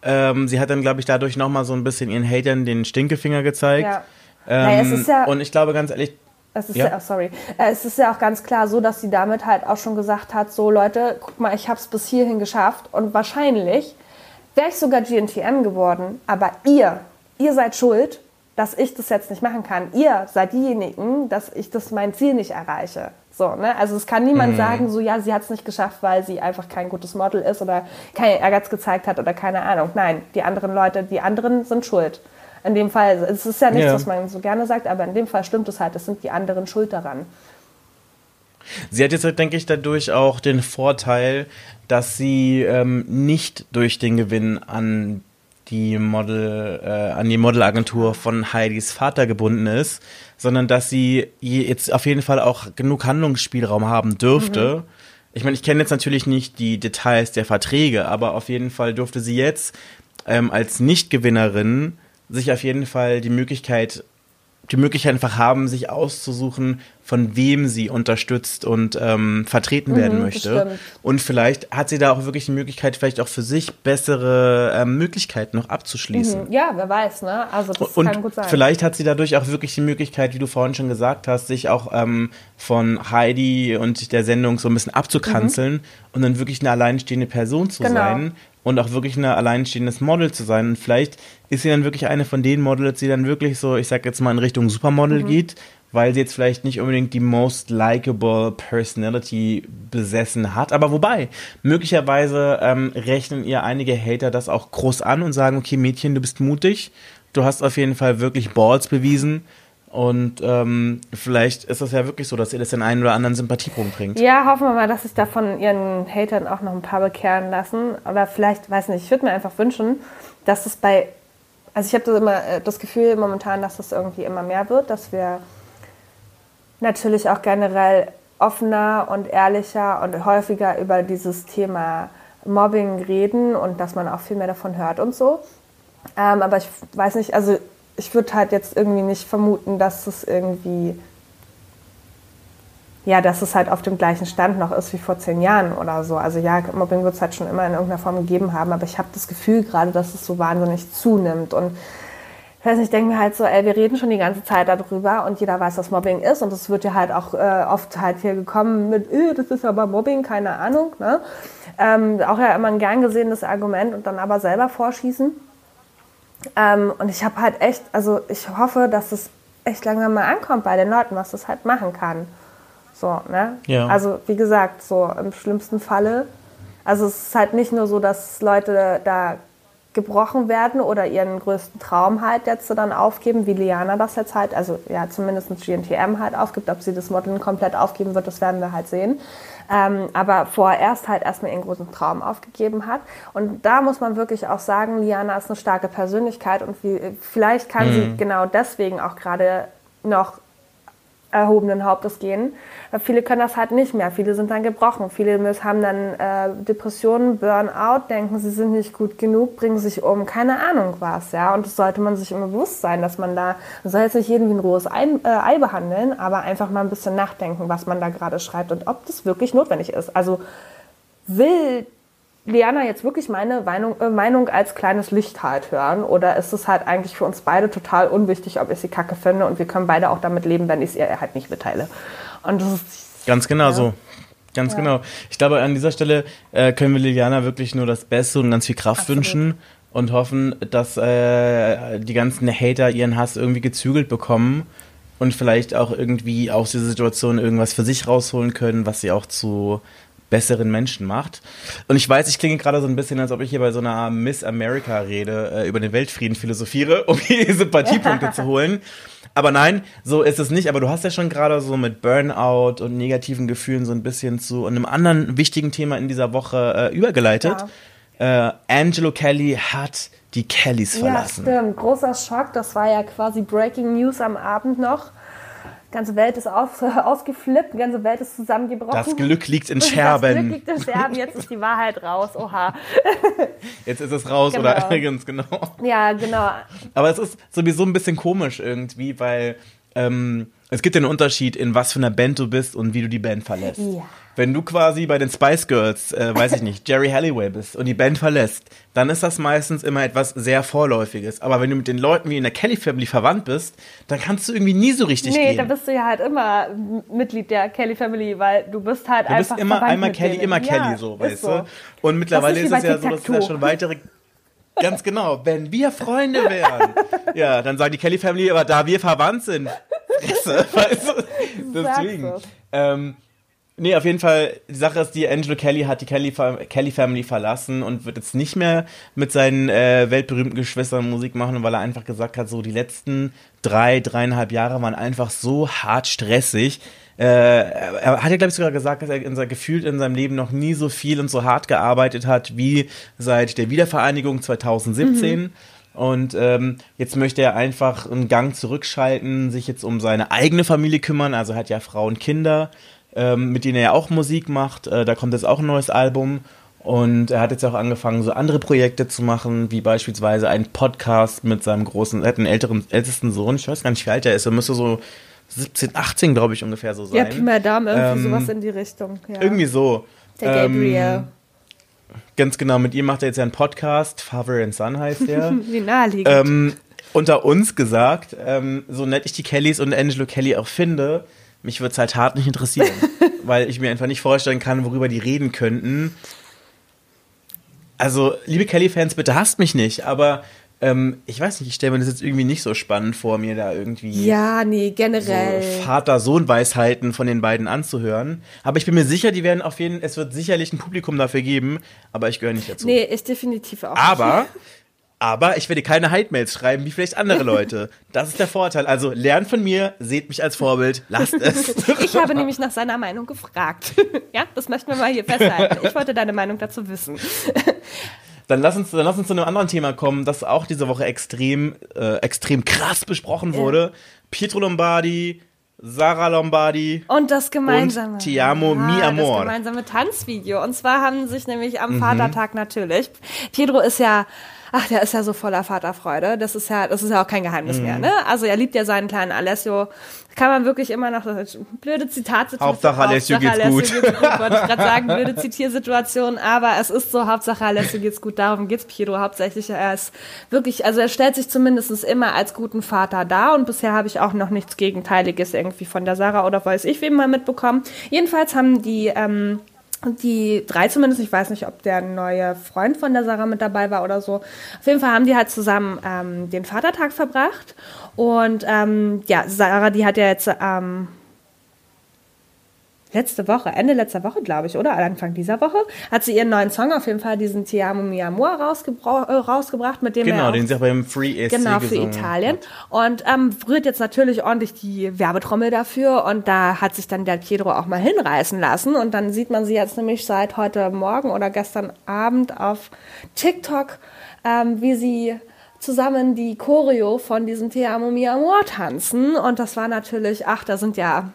Ähm, sie hat dann, glaube ich, dadurch nochmal so ein bisschen ihren Hatern den Stinkefinger gezeigt. Ja. Ähm, naja, ja, und ich glaube ganz ehrlich. Es ist ja. ja, sorry. Äh, es ist ja auch ganz klar so, dass sie damit halt auch schon gesagt hat: so Leute, guck mal, ich habe es bis hierhin geschafft und wahrscheinlich wäre ich sogar GNTM geworden, aber ihr, ihr seid schuld, dass ich das jetzt nicht machen kann. Ihr seid diejenigen, dass ich das mein Ziel nicht erreiche. So, ne? Also es kann niemand mhm. sagen, so ja, sie hat es nicht geschafft, weil sie einfach kein gutes Model ist oder keinen Ehrgeiz gezeigt hat oder keine Ahnung. Nein, die anderen Leute, die anderen sind schuld. In dem Fall, es ist ja nichts, ja. was man so gerne sagt, aber in dem Fall stimmt es halt, es sind die anderen schuld daran. Sie hat jetzt, denke ich, dadurch auch den Vorteil, dass sie ähm, nicht durch den Gewinn an die Model, äh, an die Modelagentur von Heidis Vater gebunden ist, sondern dass sie jetzt auf jeden Fall auch genug Handlungsspielraum haben dürfte. Mhm. Ich meine, ich kenne jetzt natürlich nicht die Details der Verträge, aber auf jeden Fall durfte sie jetzt ähm, als Nichtgewinnerin sich auf jeden Fall die Möglichkeit die Möglichkeit einfach haben, sich auszusuchen, von wem sie unterstützt und ähm, vertreten mhm, werden möchte. Und vielleicht hat sie da auch wirklich die Möglichkeit, vielleicht auch für sich bessere ähm, Möglichkeiten noch abzuschließen. Mhm. Ja, wer weiß, ne? Also das und kann gut sein. Vielleicht hat sie dadurch auch wirklich die Möglichkeit, wie du vorhin schon gesagt hast, sich auch ähm, von Heidi und der Sendung so ein bisschen abzukanzeln mhm. und dann wirklich eine alleinstehende Person zu genau. sein, und auch wirklich ein alleinstehendes Model zu sein. Und vielleicht ist sie dann wirklich eine von den Models, die dann wirklich so, ich sag jetzt mal, in Richtung Supermodel mhm. geht, weil sie jetzt vielleicht nicht unbedingt die most likable Personality besessen hat. Aber wobei, möglicherweise ähm, rechnen ihr einige Hater das auch groß an und sagen, okay, Mädchen, du bist mutig, du hast auf jeden Fall wirklich Balls bewiesen und ähm, vielleicht ist es ja wirklich so, dass ihr das den einen oder anderen Sympathiepunkt bringt. Ja, hoffen wir mal, dass sich da von ihren Hatern auch noch ein paar bekehren lassen. Oder vielleicht, weiß nicht, ich würde mir einfach wünschen, dass es bei, also ich habe das immer äh, das Gefühl momentan, dass es irgendwie immer mehr wird, dass wir natürlich auch generell offener und ehrlicher und häufiger über dieses Thema Mobbing reden und dass man auch viel mehr davon hört und so. Ähm, aber ich weiß nicht, also ich würde halt jetzt irgendwie nicht vermuten, dass es irgendwie, ja, dass es halt auf dem gleichen Stand noch ist wie vor zehn Jahren oder so. Also ja, Mobbing wird es halt schon immer in irgendeiner Form gegeben haben, aber ich habe das Gefühl gerade, dass es so wahnsinnig zunimmt und ich weiß nicht, ich denke mir halt so, ey, wir reden schon die ganze Zeit darüber und jeder weiß, was Mobbing ist und es wird ja halt auch äh, oft halt hier gekommen mit, äh, das ist aber Mobbing, keine Ahnung, ne? Ähm, auch ja immer ein gern gesehenes Argument und dann aber selber vorschießen. Ähm, und ich habe halt echt, also ich hoffe, dass es echt langsam mal ankommt bei den Leuten, was das halt machen kann. So, ne? Ja. Also, wie gesagt, so im schlimmsten Falle. Also, es ist halt nicht nur so, dass Leute da gebrochen werden oder ihren größten Traum halt jetzt dann aufgeben, wie Liana das jetzt halt, also ja, zumindest GNTM halt aufgibt. Ob sie das Modeln komplett aufgeben wird, das werden wir halt sehen. Ähm, aber vorerst halt erstmal ihren großen Traum aufgegeben hat. Und da muss man wirklich auch sagen, Liana ist eine starke Persönlichkeit und wie, vielleicht kann mhm. sie genau deswegen auch gerade noch erhobenen Hauptes gehen. Viele können das halt nicht mehr. Viele sind dann gebrochen. Viele haben dann äh, Depressionen, Burnout, denken, sie sind nicht gut genug, bringen sich um, keine Ahnung was. Ja? Und das sollte man sich immer bewusst sein, dass man da, man soll jetzt nicht jeden wie ein rohes Ei, äh, Ei behandeln, aber einfach mal ein bisschen nachdenken, was man da gerade schreibt und ob das wirklich notwendig ist. Also will Liana jetzt wirklich meine Meinung, äh, Meinung als kleines Licht halt hören? Oder ist es halt eigentlich für uns beide total unwichtig, ob ich sie kacke finde und wir können beide auch damit leben, wenn ich es ihr halt nicht mitteile? Und das ist. Ganz genau ja. so. Ganz ja. genau. Ich glaube, an dieser Stelle äh, können wir Liliana wirklich nur das Beste und ganz viel Kraft Absolut. wünschen und hoffen, dass äh, die ganzen Hater ihren Hass irgendwie gezügelt bekommen und vielleicht auch irgendwie aus dieser Situation irgendwas für sich rausholen können, was sie auch zu besseren Menschen macht. Und ich weiß, ich klinge gerade so ein bisschen, als ob ich hier bei so einer Miss America rede, äh, über den Weltfrieden philosophiere, um hier Sympathiepunkte zu holen. Aber nein, so ist es nicht. Aber du hast ja schon gerade so mit Burnout und negativen Gefühlen so ein bisschen zu einem anderen wichtigen Thema in dieser Woche äh, übergeleitet. Ja. Äh, Angelo Kelly hat die Kellys verlassen. Ja, stimmt. Großer Schock. Das war ja quasi Breaking News am Abend noch ganze Welt ist auf, ausgeflippt, die ganze Welt ist zusammengebrochen. Das Glück liegt in Scherben. Das Glück liegt in Scherben, jetzt ist die Wahrheit raus, oha. Jetzt ist es raus, genau. oder? Ganz genau. Ja, genau. Aber es ist sowieso ein bisschen komisch irgendwie, weil ähm, es gibt ja einen Unterschied, in was für einer Band du bist und wie du die Band verlässt. Ja. Wenn du quasi bei den Spice Girls, äh, weiß ich nicht, Jerry Halliway bist und die Band verlässt, dann ist das meistens immer etwas sehr Vorläufiges. Aber wenn du mit den Leuten wie in der Kelly Family verwandt bist, dann kannst du irgendwie nie so richtig nee, gehen. Nee, da bist du ja halt immer Mitglied der Kelly Family, weil du bist halt du einfach bist immer einmal Kelly, denen. immer Kelly, ja, so, weißt so. du? Und mittlerweile ist, ist es ja so, dass es ja schon weitere Ganz genau. Wenn wir Freunde wären, ja, dann sagen die Kelly Family, aber da wir verwandt sind, Fresse, weißt du? Deswegen. Ähm, Nee, auf jeden Fall, die Sache ist, die Angelo Kelly hat die Kelly, Kelly Family verlassen und wird jetzt nicht mehr mit seinen äh, weltberühmten Geschwistern Musik machen, weil er einfach gesagt hat, so die letzten drei, dreieinhalb Jahre waren einfach so hart stressig. Äh, er hat ja, glaube ich, sogar gesagt, dass er in sein, gefühlt in seinem Leben noch nie so viel und so hart gearbeitet hat wie seit der Wiedervereinigung 2017. Mhm. Und ähm, jetzt möchte er einfach einen Gang zurückschalten, sich jetzt um seine eigene Familie kümmern. Also er hat ja Frau und Kinder ähm, mit denen er auch Musik macht. Äh, da kommt jetzt auch ein neues Album. Und er hat jetzt auch angefangen, so andere Projekte zu machen, wie beispielsweise einen Podcast mit seinem großen, er hat einen älteren, ältesten Sohn, ich weiß gar nicht, wie alt er ist, er müsste so 17, 18, glaube ich, ungefähr so sein. Ja, Pi Madame, irgendwie ähm, sowas in die Richtung. Ja. Irgendwie so. Der Gabriel. Ähm, ganz genau, mit ihm macht er jetzt ja einen Podcast, Father and Son heißt der. wie naheliegend. Ähm, unter uns gesagt, ähm, so nett ich die Kellys und Angelo Kelly auch finde, mich würde es halt hart nicht interessieren, weil ich mir einfach nicht vorstellen kann, worüber die reden könnten. Also, liebe Kelly-Fans, bitte hasst mich nicht, aber ähm, ich weiß nicht, ich stelle mir das jetzt irgendwie nicht so spannend vor, mir da irgendwie. Ja, nee, generell. So Vater-Sohn-Weisheiten von den beiden anzuhören. Aber ich bin mir sicher, die werden auf jeden es wird sicherlich ein Publikum dafür geben, aber ich gehöre nicht dazu. Nee, ich definitiv auch. Aber Aber ich werde keine Hate-Mails schreiben, wie vielleicht andere Leute. Das ist der Vorteil. Also lernt von mir, seht mich als Vorbild, lasst es. Ich habe nämlich nach seiner Meinung gefragt. Ja, das möchten wir mal hier festhalten. Ich wollte deine Meinung dazu wissen. Dann lass uns, dann lass uns zu einem anderen Thema kommen, das auch diese Woche extrem, äh, extrem krass besprochen wurde. Ja. Pietro Lombardi, Sarah Lombardi und das gemeinsame und Ti amo mi amor. Das gemeinsame Tanzvideo. Und zwar haben sich nämlich am mhm. Vatertag natürlich. Pietro ist ja ach, der ist ja so voller Vaterfreude. Das ist ja, das ist ja auch kein Geheimnis mhm. mehr, ne? Also er liebt ja seinen kleinen Alessio. Kann man wirklich immer noch, blöde Zitate. Hauptsache Alessio geht's Alessio gut. Geht's gut. Wollte ich gerade sagen, blöde Zitiersituation, aber es ist so, Hauptsache Alessio geht's gut. Darum geht's Piero hauptsächlich. Er ist wirklich, also er stellt sich zumindest immer als guten Vater dar und bisher habe ich auch noch nichts Gegenteiliges irgendwie von der Sarah oder weiß ich wem mal mitbekommen. Jedenfalls haben die, ähm, die drei zumindest, ich weiß nicht, ob der neue Freund von der Sarah mit dabei war oder so. Auf jeden Fall haben die halt zusammen ähm, den Vatertag verbracht. Und ähm, ja, Sarah, die hat ja jetzt ähm, letzte Woche, Ende letzter Woche, glaube ich, oder Anfang dieser Woche, hat sie ihren neuen Song auf jeden Fall, diesen Ti amo mi amor, rausgebra äh, rausgebracht, mit dem Genau, den sie auch beim Free ESC Genau, für Italien. Und ähm, rührt jetzt natürlich ordentlich die Werbetrommel dafür und da hat sich dann der Pietro auch mal hinreißen lassen und dann sieht man sie jetzt nämlich seit heute Morgen oder gestern Abend auf TikTok, ähm, wie sie zusammen die Choreo von diesem Te Amo Mi Amor tanzen und das war natürlich, ach, da sind ja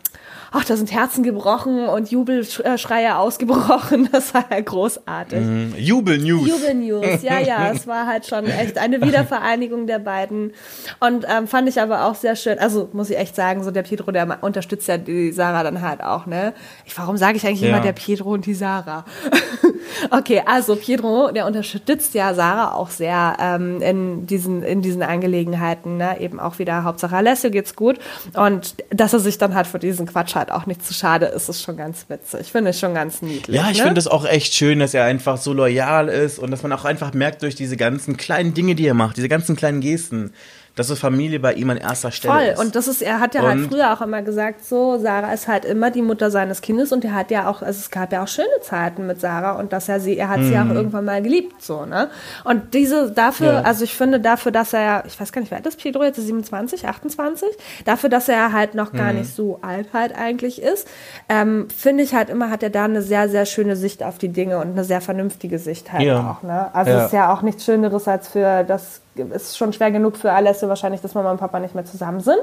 ach, da sind Herzen gebrochen und Jubelschreie ausgebrochen. Das war ja großartig. Mm, Jubel-News. Jubel-News, ja, ja. Es war halt schon echt eine Wiedervereinigung der beiden. Und ähm, fand ich aber auch sehr schön. Also muss ich echt sagen, so der Pietro, der unterstützt ja die Sarah dann halt auch, ne? Ich, warum sage ich eigentlich ja. immer der Pietro und die Sarah? okay, also Pietro, der unterstützt ja Sarah auch sehr ähm, in diesen in diesen Angelegenheiten, ne? Eben auch wieder Hauptsache Alessio geht's gut und dass er sich dann halt für diesen Quatsch halt auch nicht zu schade ist, ist schon ganz witzig. Ich finde es schon ganz niedlich. Ja, ich ne? finde es auch echt schön, dass er einfach so loyal ist und dass man auch einfach merkt durch diese ganzen kleinen Dinge, die er macht, diese ganzen kleinen Gesten, dass so Familie bei ihm an erster Stelle Voll. ist. Und das ist, er hat ja halt und halt früher auch immer gesagt, so, Sarah ist halt immer die Mutter seines Kindes und er hat ja auch, also es gab ja auch schöne Zeiten mit Sarah und dass er sie, er hat mhm. sie auch irgendwann mal geliebt, so, ne? Und diese, dafür, ja. also ich finde dafür, dass er, ich weiß gar nicht, wer ist Pedro jetzt, 27, 28? Dafür, dass er halt noch gar mhm. nicht so alt halt eigentlich ist, ähm, finde ich halt immer, hat er da eine sehr, sehr schöne Sicht auf die Dinge und eine sehr vernünftige Sicht halt ja. auch, ne? Also ja. ist ja auch nichts Schöneres als für das ist schon schwer genug für Alessio wahrscheinlich, dass Mama und Papa nicht mehr zusammen sind.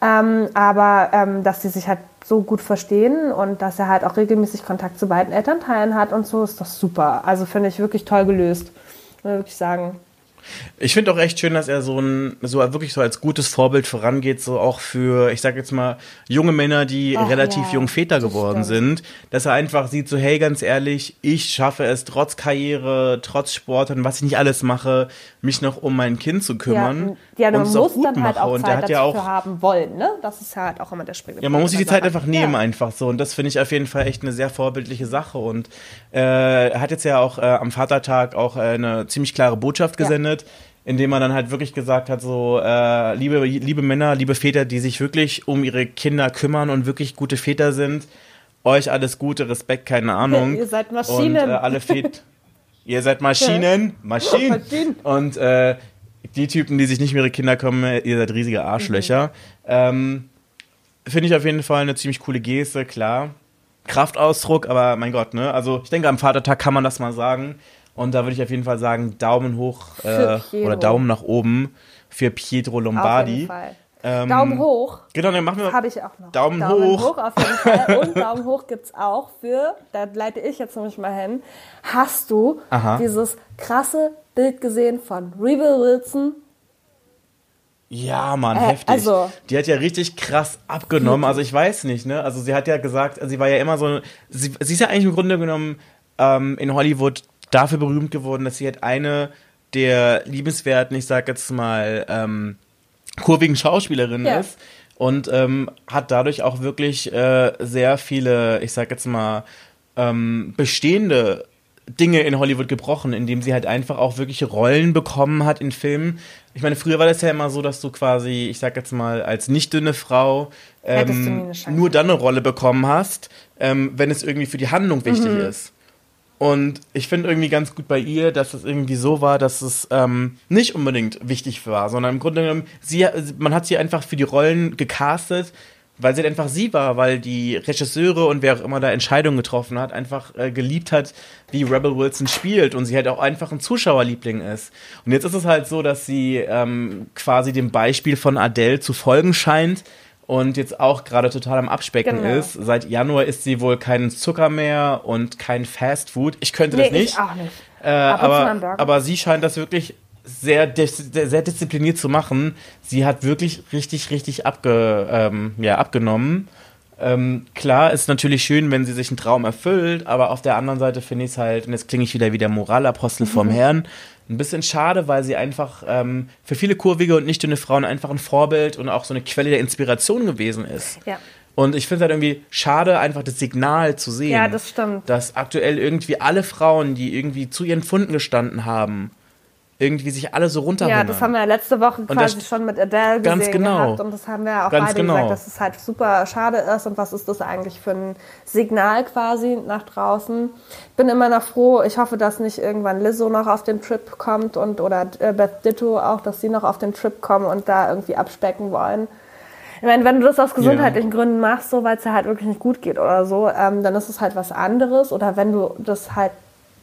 Ähm, aber ähm, dass sie sich halt so gut verstehen und dass er halt auch regelmäßig Kontakt zu beiden Elternteilen hat und so, ist das super. Also finde ich wirklich toll gelöst. Würde wirklich sagen. Ich finde auch echt schön, dass er so ein, so wirklich so als gutes Vorbild vorangeht, so auch für, ich sag jetzt mal, junge Männer, die Ach, relativ ja, jung Väter geworden sind, dass er einfach sieht, so, hey, ganz ehrlich, ich schaffe es trotz Karriere, trotz Sport und was ich nicht alles mache, mich noch um mein Kind zu kümmern. Ja, ja man muss dann halt auch Zeit dafür ja auch, haben wollen, ne? Das ist halt auch immer der Springende. Ja, man muss sich die Zeit einfach nehmen, ja. einfach so. Und das finde ich auf jeden Fall echt eine sehr vorbildliche Sache. Und äh, er hat jetzt ja auch äh, am Vatertag auch äh, eine ziemlich klare Botschaft gesendet. Ja indem man dann halt wirklich gesagt hat, so äh, liebe, liebe Männer, liebe Väter, die sich wirklich um ihre Kinder kümmern und wirklich gute Väter sind, euch alles Gute, Respekt, keine Ahnung. ihr seid Maschinen. Und äh, alle Väter, ihr seid Maschinen, Maschinen. Maschinen. Und äh, die Typen, die sich nicht um ihre Kinder kümmern, ihr seid riesige Arschlöcher. Mhm. Ähm, Finde ich auf jeden Fall eine ziemlich coole Geste, klar. Kraftausdruck, aber mein Gott, ne? Also ich denke, am Vatertag kann man das mal sagen. Und da würde ich auf jeden Fall sagen, Daumen hoch äh, oder Daumen nach oben für Pietro Lombardi. Auf jeden Fall. Ähm, Daumen hoch. Genau, dann machen wir. Habe ich auch noch. Daumen, Daumen hoch. hoch. auf jeden Fall. Und Daumen hoch gibt es auch für, da leite ich jetzt nämlich mal hin. Hast du Aha. dieses krasse Bild gesehen von Rebel Wilson? Ja, Mann, äh, heftig. Also, die hat ja richtig krass abgenommen. Also ich weiß nicht, ne? Also sie hat ja gesagt, sie war ja immer so, sie, sie ist ja eigentlich im Grunde genommen ähm, in Hollywood dafür berühmt geworden, dass sie halt eine der liebenswerten, ich sag jetzt mal, ähm, kurvigen Schauspielerinnen ja. ist und ähm, hat dadurch auch wirklich äh, sehr viele, ich sag jetzt mal, ähm, bestehende Dinge in Hollywood gebrochen, indem sie halt einfach auch wirkliche Rollen bekommen hat in Filmen. Ich meine, früher war das ja immer so, dass du quasi, ich sag jetzt mal, als nicht dünne Frau ähm, nur dann eine Rolle bekommen hast, ähm, wenn es irgendwie für die Handlung wichtig mhm. ist. Und ich finde irgendwie ganz gut bei ihr, dass es irgendwie so war, dass es ähm, nicht unbedingt wichtig war, sondern im Grunde genommen, sie, man hat sie einfach für die Rollen gecastet, weil sie halt einfach sie war, weil die Regisseure und wer auch immer da Entscheidungen getroffen hat, einfach äh, geliebt hat, wie Rebel Wilson spielt und sie halt auch einfach ein Zuschauerliebling ist. Und jetzt ist es halt so, dass sie ähm, quasi dem Beispiel von Adele zu folgen scheint und jetzt auch gerade total am Abspecken genau. ist. Seit Januar isst sie wohl keinen Zucker mehr und kein Fast Food. Ich könnte nee, das nicht. Ich auch nicht. Äh, aber, aber sie scheint das wirklich sehr, sehr diszipliniert zu machen. Sie hat wirklich richtig, richtig abge, ähm, ja, abgenommen. Ähm, klar, ist natürlich schön, wenn sie sich einen Traum erfüllt, aber auf der anderen Seite finde ich es halt, und jetzt klinge ich wieder wie der Moralapostel vom mhm. Herrn, ein bisschen schade, weil sie einfach ähm, für viele kurvige und nicht dünne Frauen einfach ein Vorbild und auch so eine Quelle der Inspiration gewesen ist. Ja. Und ich finde es halt irgendwie schade, einfach das Signal zu sehen. Ja, das stimmt. Dass aktuell irgendwie alle Frauen, die irgendwie zu ihren Funden gestanden haben, irgendwie sich alle so runterhungern. Ja, das haben wir ja letzte Woche quasi schon mit Adele ganz gesehen genau. gehabt und das haben wir ja auch ganz beide genau. gesagt, dass es halt super schade ist und was ist das eigentlich für ein Signal quasi nach draußen. Bin immer noch froh, ich hoffe, dass nicht irgendwann Lizzo noch auf den Trip kommt und oder äh, Beth Ditto auch, dass sie noch auf den Trip kommen und da irgendwie abspecken wollen. Ich meine, wenn du das aus gesundheitlichen ja. Gründen machst, so weil es dir halt wirklich nicht gut geht oder so, ähm, dann ist es halt was anderes. Oder wenn du das halt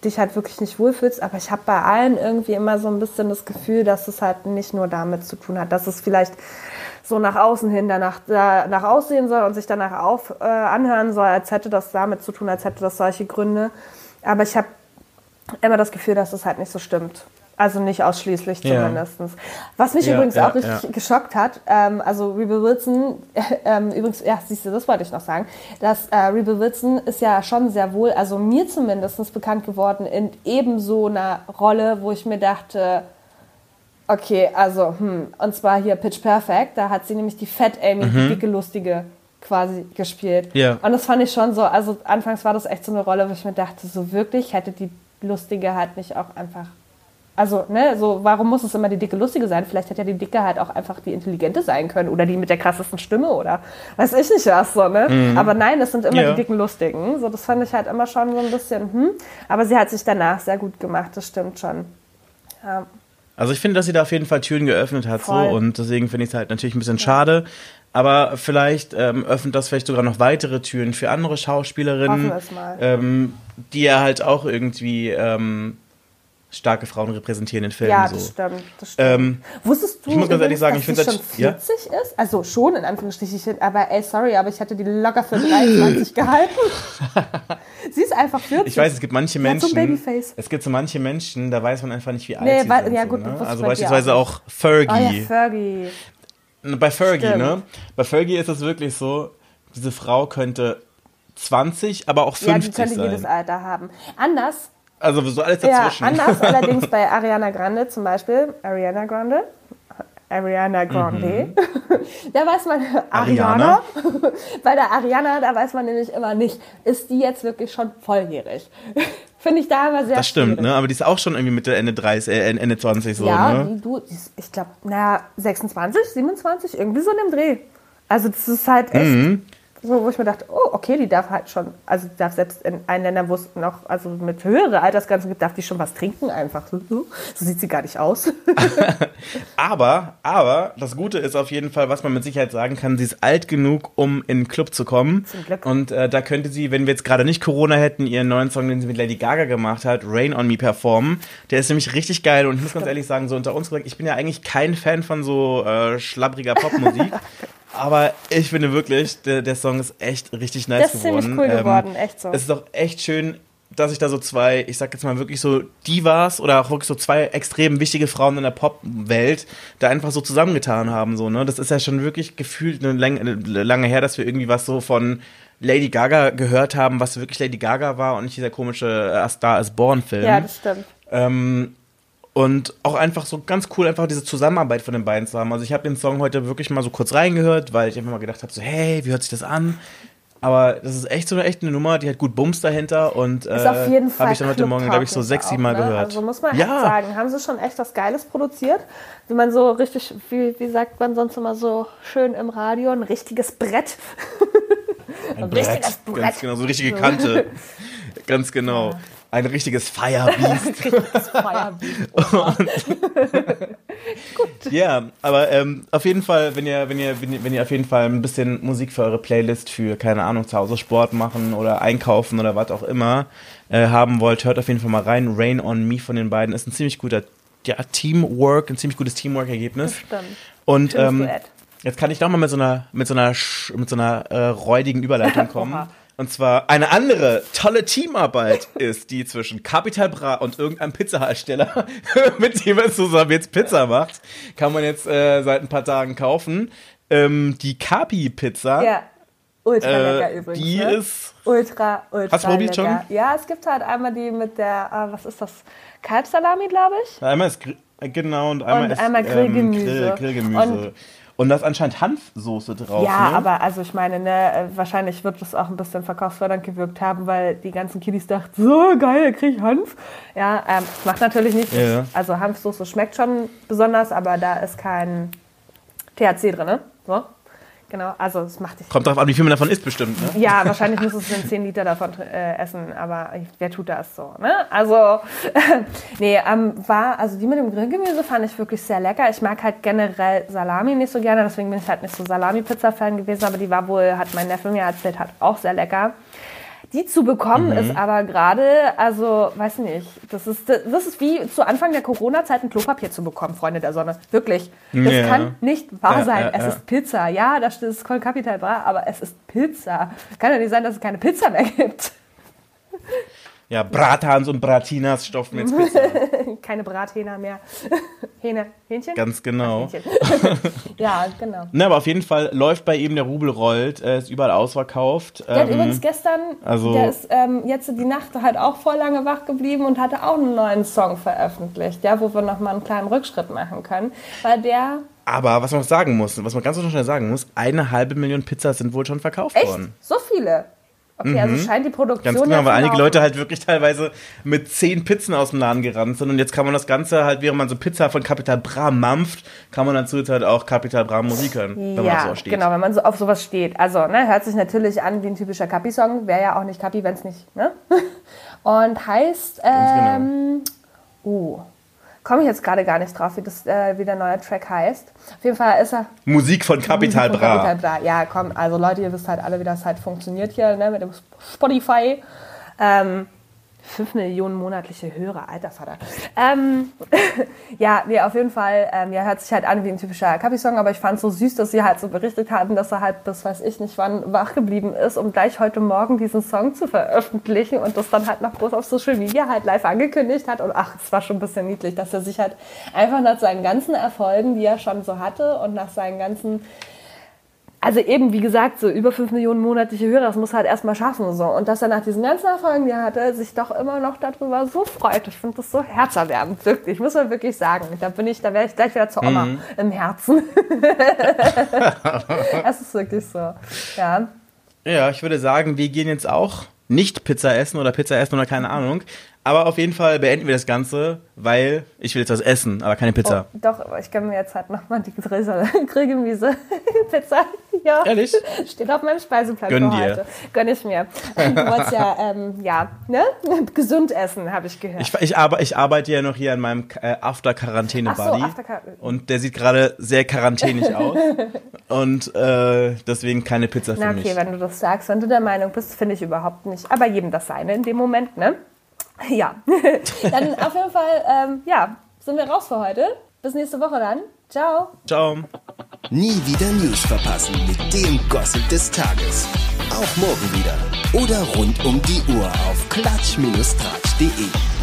dich halt wirklich nicht wohlfühlst. Aber ich habe bei allen irgendwie immer so ein bisschen das Gefühl, dass es halt nicht nur damit zu tun hat, dass es vielleicht so nach außen hin danach, danach aussehen soll und sich danach auf, äh, anhören soll, als hätte das damit zu tun, als hätte das solche Gründe. Aber ich habe immer das Gefühl, dass es halt nicht so stimmt. Also nicht ausschließlich zumindest. Ja. Was mich ja, übrigens ja, auch richtig geschockt hat, ähm, also Rebel Wilson, äh, übrigens, ja, siehst du, das wollte ich noch sagen, dass äh, Rebel Wilson ist ja schon sehr wohl, also mir zumindest bekannt geworden in ebenso einer Rolle, wo ich mir dachte, okay, also, hm, und zwar hier Pitch Perfect, da hat sie nämlich die Fat Amy, mhm. die dicke, lustige quasi gespielt. Ja. Und das fand ich schon so, also anfangs war das echt so eine Rolle, wo ich mir dachte, so wirklich hätte die Lustige halt nicht auch einfach also, ne, so, warum muss es immer die dicke Lustige sein? Vielleicht hätte ja die Dicke halt auch einfach die Intelligente sein können oder die mit der krassesten Stimme oder weiß ich nicht was, so, ne? Mhm. Aber nein, es sind immer ja. die dicken Lustigen. So, das fand ich halt immer schon so ein bisschen, hm. Aber sie hat sich danach sehr gut gemacht, das stimmt schon. Ja. Also ich finde, dass sie da auf jeden Fall Türen geöffnet hat, Voll. so, und deswegen finde ich es halt natürlich ein bisschen ja. schade. Aber vielleicht ähm, öffnet das vielleicht sogar noch weitere Türen für andere Schauspielerinnen, ähm, die ja halt auch irgendwie ähm, starke Frauen repräsentieren in Filmen. Ja, das so. stimmt. Das stimmt. Ähm, Wusstest du, ich muss ganz ehrlich sagen, dass ich finde das schon 40 ja? ist? Also schon in Anführungsstrichen, aber ey, sorry, aber ich hatte die locker für 23 gehalten. Sie ist einfach 40. Ich weiß, es gibt manche Menschen. So Babyface. Es gibt so manche Menschen, da weiß man einfach nicht, wie alt nee, sie weil, sind. Ja, gut, so, ne? Also beispielsweise auch. auch Fergie. Oh ja, Fergie. Bei Fergie, Stimmt. ne? Bei Fergie ist es wirklich so, diese Frau könnte 20, aber auch 50 sein. Ja, die könnte sein. jedes Alter haben. Anders also so alles dazwischen. Ja, anders allerdings bei Ariana Grande zum Beispiel. Ariana Grande. Ariana Grande. Mhm. da weiß man, Ariana. bei der Ariana, da weiß man nämlich immer nicht, ist die jetzt wirklich schon volljährig? Finde ich da immer sehr Das stimmt, ne? Aber die ist auch schon irgendwie Mitte, Ende 30, äh, Ende 20 so, ja, ne? Du, ich glaube, naja, 26, 27, irgendwie so in dem Dreh. Also das ist halt echt, mhm. So, wo ich mir dachte, oh, okay, die darf halt schon, also darf selbst in einen Ländern, wo es noch, also mit höherer Altersgrenzen gibt, darf die schon was trinken einfach. So, so sieht sie gar nicht aus. aber, aber, das Gute ist auf jeden Fall, was man mit Sicherheit sagen kann, sie ist alt genug, um in den Club zu kommen. Zum Glück. Und äh, da könnte sie, wenn wir jetzt gerade nicht Corona hätten, ihren neuen Song, den sie mit Lady Gaga gemacht hat, Rain on Me performen. Der ist nämlich richtig geil und ich muss ganz ehrlich sagen, so unter uns gesagt, ich bin ja eigentlich kein Fan von so äh, schlabbriger Popmusik. Aber ich finde wirklich, der, der Song ist echt richtig nice geworden. Das ist geworden. ziemlich cool ähm, geworden, echt so. Es ist auch echt schön, dass sich da so zwei, ich sag jetzt mal wirklich so Divas oder auch wirklich so zwei extrem wichtige Frauen in der Popwelt da einfach so zusammengetan haben, so, ne? Das ist ja schon wirklich gefühlt eine lange, lange her, dass wir irgendwie was so von Lady Gaga gehört haben, was wirklich Lady Gaga war und nicht dieser komische A Star is Born Film. Ja, das stimmt. Ähm, und auch einfach so ganz cool, einfach diese Zusammenarbeit von den beiden zu haben. Also ich habe den Song heute wirklich mal so kurz reingehört, weil ich einfach mal gedacht habe, so, hey, wie hört sich das an? Aber das ist echt so eine echte Nummer, die hat gut Bums dahinter und äh, habe ich dann heute Morgen, glaube ich, so sechs, sieben Mal ne? gehört. Also muss man ja. echt sagen, haben sie schon echt was Geiles produziert, wie man so richtig, wie, wie sagt man sonst immer so schön im Radio, ein richtiges Brett. Ein, ein Brett, richtiges Brett. Ganz genau, so eine richtige Kante. ganz genau. Ja ein richtiges Firebeast. richtiges Firebeast. Gut. Ja, aber ähm, auf jeden Fall, wenn ihr, wenn ihr, wenn ihr, wenn ihr auf jeden Fall ein bisschen Musik für eure Playlist für, keine Ahnung, zu Hause Sport machen oder einkaufen oder was auch immer äh, haben wollt, hört auf jeden Fall mal rein. Rain on Me von den beiden ist ein ziemlich guter ja, Teamwork, ein ziemlich gutes Teamwork-Ergebnis. Und ähm, jetzt kann ich doch mal mit so einer, mit so einer, mit so einer äh, räudigen Überleitung kommen. Und zwar eine andere tolle Teamarbeit ist die zwischen Capital Bra und irgendeinem Pizzahersteller, mit dem er zusammen jetzt Pizza macht. Kann man jetzt äh, seit ein paar Tagen kaufen. Ähm, die Capi Pizza. Ja. Ultra äh, lecker übrigens. Die ne? ist. Ultra, ultra. Hast du lecker. schon? Ja, es gibt halt einmal die mit der, uh, was ist das? Kalbsalami, glaube ich. Einmal ist genau und einmal und ist einmal Grillgemüse. Ähm, Grill, Grillgemüse. Und Und da ist anscheinend Hanfsoße drauf. Ja, ne? aber also ich meine, ne, äh, wahrscheinlich wird das auch ein bisschen verkaufsfördernd gewirkt haben, weil die ganzen Kiddies dachten, so geil, krieg ich Hanf. Ja, ähm, macht natürlich nicht. Ja. Also Hanfsoße schmeckt schon besonders, aber da ist kein THC drin, ne? So. Genau, also es macht dich. Kommt darauf an, wie viel man davon isst, bestimmt, ne? Ja, wahrscheinlich muss es dann 10 Liter davon äh, essen, aber wer tut das so, ne? Also, nee, ähm, war, also die mit dem Grillgemüse fand ich wirklich sehr lecker. Ich mag halt generell Salami nicht so gerne, deswegen bin ich halt nicht so Salami-Pizza-Fan gewesen, aber die war wohl, hat mein Neffe mir erzählt, hat auch sehr lecker. Die zu bekommen mhm. ist aber gerade, also weiß nicht, das ist, das ist wie zu Anfang der Corona-Zeit ein Klopapier zu bekommen, Freunde der Sonne. Wirklich. Das ja. kann nicht wahr sein. Ja, ja, es ist Pizza. Ja, da steht es Capital Bra, aber es ist Pizza. Kann ja nicht sein, dass es keine Pizza mehr gibt. Ja, Brathans und Bratinas stopfen jetzt Pizza. Keine Brathähner mehr. Hähne, Hähnchen? Ganz genau. Hähnchen. ja, genau. Ne, aber auf jeden Fall läuft bei ihm der Rubel rollt, er ist überall ausverkauft. Der ähm, hat übrigens gestern, also, der ist ähm, jetzt die Nacht halt auch voll lange wach geblieben und hatte auch einen neuen Song veröffentlicht, ja, wo wir nochmal einen kleinen Rückschritt machen können, weil der aber was man sagen muss, was man ganz schnell sagen muss, eine halbe Million Pizzas sind wohl schon verkauft Echt? worden. So viele? Okay, also mhm. also scheint die Produktion. Ganz genau, weil einige Leute halt wirklich teilweise mit zehn Pizzen aus dem Laden gerannt sind und jetzt kann man das Ganze halt, während man so Pizza von Capital Bra mampft, kann man dazu jetzt halt auch Capital Bra Musik hören, wenn ja, man so steht. genau, wenn man so auf sowas steht. Also, ne, hört sich natürlich an wie ein typischer Capi-Song, wäre ja auch nicht Capi, wenn es nicht, ne? Und heißt, genau. ähm, genau. uh, komme ich jetzt gerade gar nicht drauf, wie, das, äh, wie der neue Track heißt. Auf jeden Fall ist er. Musik von Capital Bra. Capital Bra. Ja, komm, also Leute, ihr wisst halt alle, wie das halt funktioniert hier ne, mit dem Spotify. Ähm, 5 Millionen monatliche Hörer, alter Vater. Ähm, ja, nee, auf jeden Fall, ähm, ja, hört sich halt an wie ein typischer Kapi-Song, aber ich fand es so süß, dass sie halt so berichtet hatten, dass er halt bis weiß ich nicht wann wach geblieben ist, um gleich heute Morgen diesen Song zu veröffentlichen und das dann halt noch groß auf Social Media halt live angekündigt hat und ach, es war schon ein bisschen niedlich, dass er sich halt einfach nach seinen ganzen Erfolgen, die er schon so hatte und nach seinen ganzen also eben, wie gesagt, so über 5 Millionen monatliche Hörer, das muss halt erstmal schaffen. So. Und dass er nach diesen ganzen Erfolgen, die er hatte, sich doch immer noch darüber so freut. Ich finde das so herzerwärmend, wirklich. Muss man wirklich sagen. Da bin ich, da wäre ich gleich wieder zur Oma mhm. im Herzen. das ist wirklich so. Ja. Ja, ich würde sagen, wir gehen jetzt auch nicht Pizza essen oder Pizza essen oder keine Ahnung. Aber auf jeden Fall beenden wir das Ganze, weil ich will jetzt was essen, aber keine Pizza. Oh, doch, ich kann mir jetzt halt nochmal die Grillgemüse Pizza. Ja. Ehrlich? Steht auf meinem Speiseplan Gönn dir. heute. Gönn ich mir. Du wolltest ja, ähm, ja, ne? Gesund essen, habe ich gehört. Ich, ich, arbe, ich, arbeite ja noch hier an meinem äh, After-Quarantäne-Buddy. So, After und der sieht gerade sehr quarantänisch aus. Und äh, deswegen keine Pizza für Na, okay, mich. Okay, wenn du das sagst, wenn du der Meinung bist, finde ich überhaupt nicht. Aber jedem das seine in dem Moment, ne? Ja, dann auf jeden Fall, ähm, ja, sind wir raus für heute. Bis nächste Woche dann. Ciao. Ciao. Nie wieder News verpassen mit dem Gossip des Tages. Auch morgen wieder. Oder rund um die Uhr auf klatsch-tratsch.de.